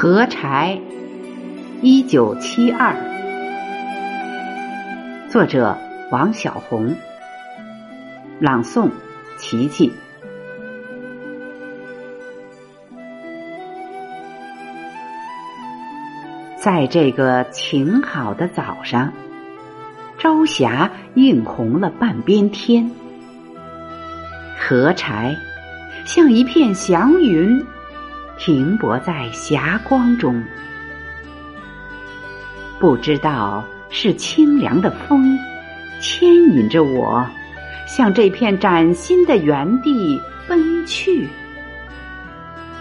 合柴，一九七二，作者王小红，朗诵琪琪。在这个晴好的早上，朝霞映红了半边天，合柴像一片祥云。停泊在霞光中，不知道是清凉的风牵引着我向这片崭新的原地奔去，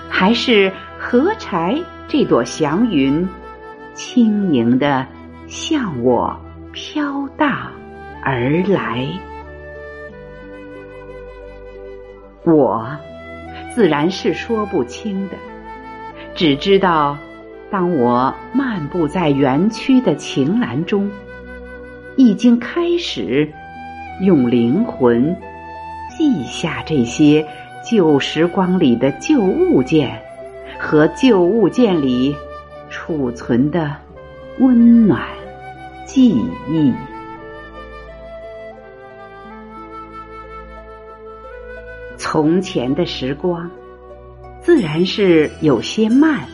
还是何柴这朵祥云轻盈的向我飘荡而来？我。自然是说不清的，只知道，当我漫步在园区的晴岚中，已经开始用灵魂记下这些旧时光里的旧物件和旧物件里储存的温暖记忆。从前的时光，自然是有些慢，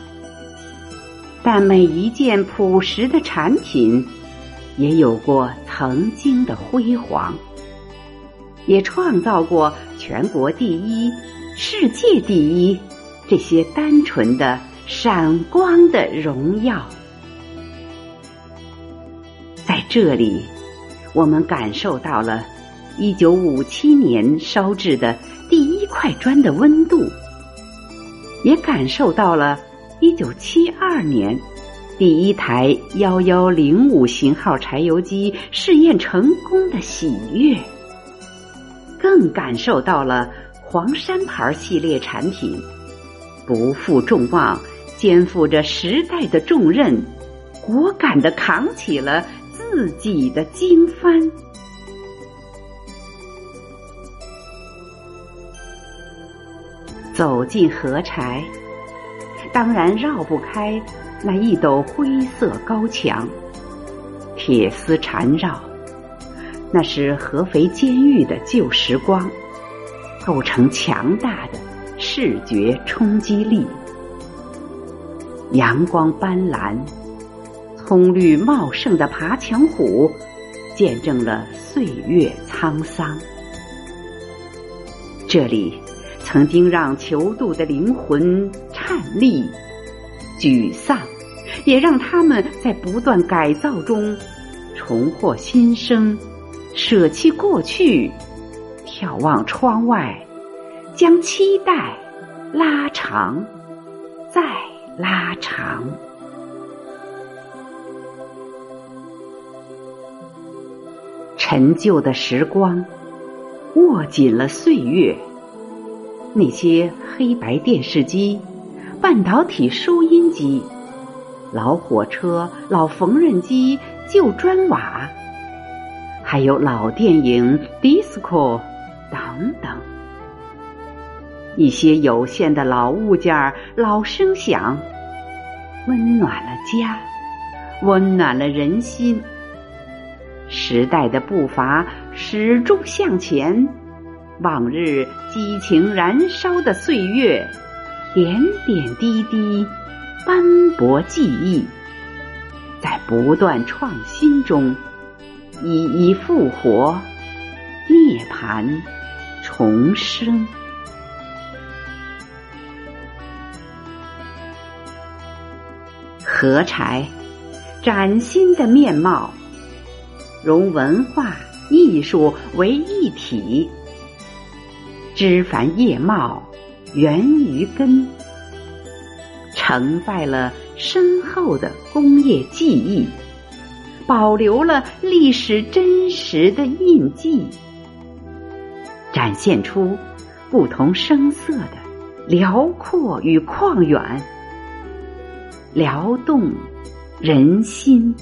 但每一件朴实的产品，也有过曾经的辉煌，也创造过全国第一、世界第一这些单纯的、闪光的荣耀。在这里，我们感受到了一九五七年烧制的。第一块砖的温度，也感受到了一九七二年第一台幺幺零五型号柴油机试验成功的喜悦，更感受到了黄山牌系列产品不负众望，肩负着时代的重任，果敢的扛起了自己的经幡。走进河柴，当然绕不开那一斗灰色高墙，铁丝缠绕，那是合肥监狱的旧时光，构成强大的视觉冲击力。阳光斑斓、葱绿茂盛的爬墙虎，见证了岁月沧桑。这里。曾经让囚徒的灵魂颤栗、沮丧，也让他们在不断改造中重获新生，舍弃过去，眺望窗外，将期待拉长，再拉长。陈旧的时光，握紧了岁月。那些黑白电视机、半导体收音机、老火车、老缝纫机、旧砖瓦，还有老电影、disco 等等，一些有限的老物件、老声响，温暖了家，温暖了人心。时代的步伐始终向前。往日激情燃烧的岁月，点点滴滴斑驳记忆，在不断创新中一一复活，涅槃重生。合柴崭新的面貌，融文化艺术为一体。枝繁叶茂，源于根，承载了深厚的工业记忆，保留了历史真实的印记，展现出不同声色的辽阔与旷远，撩动人心。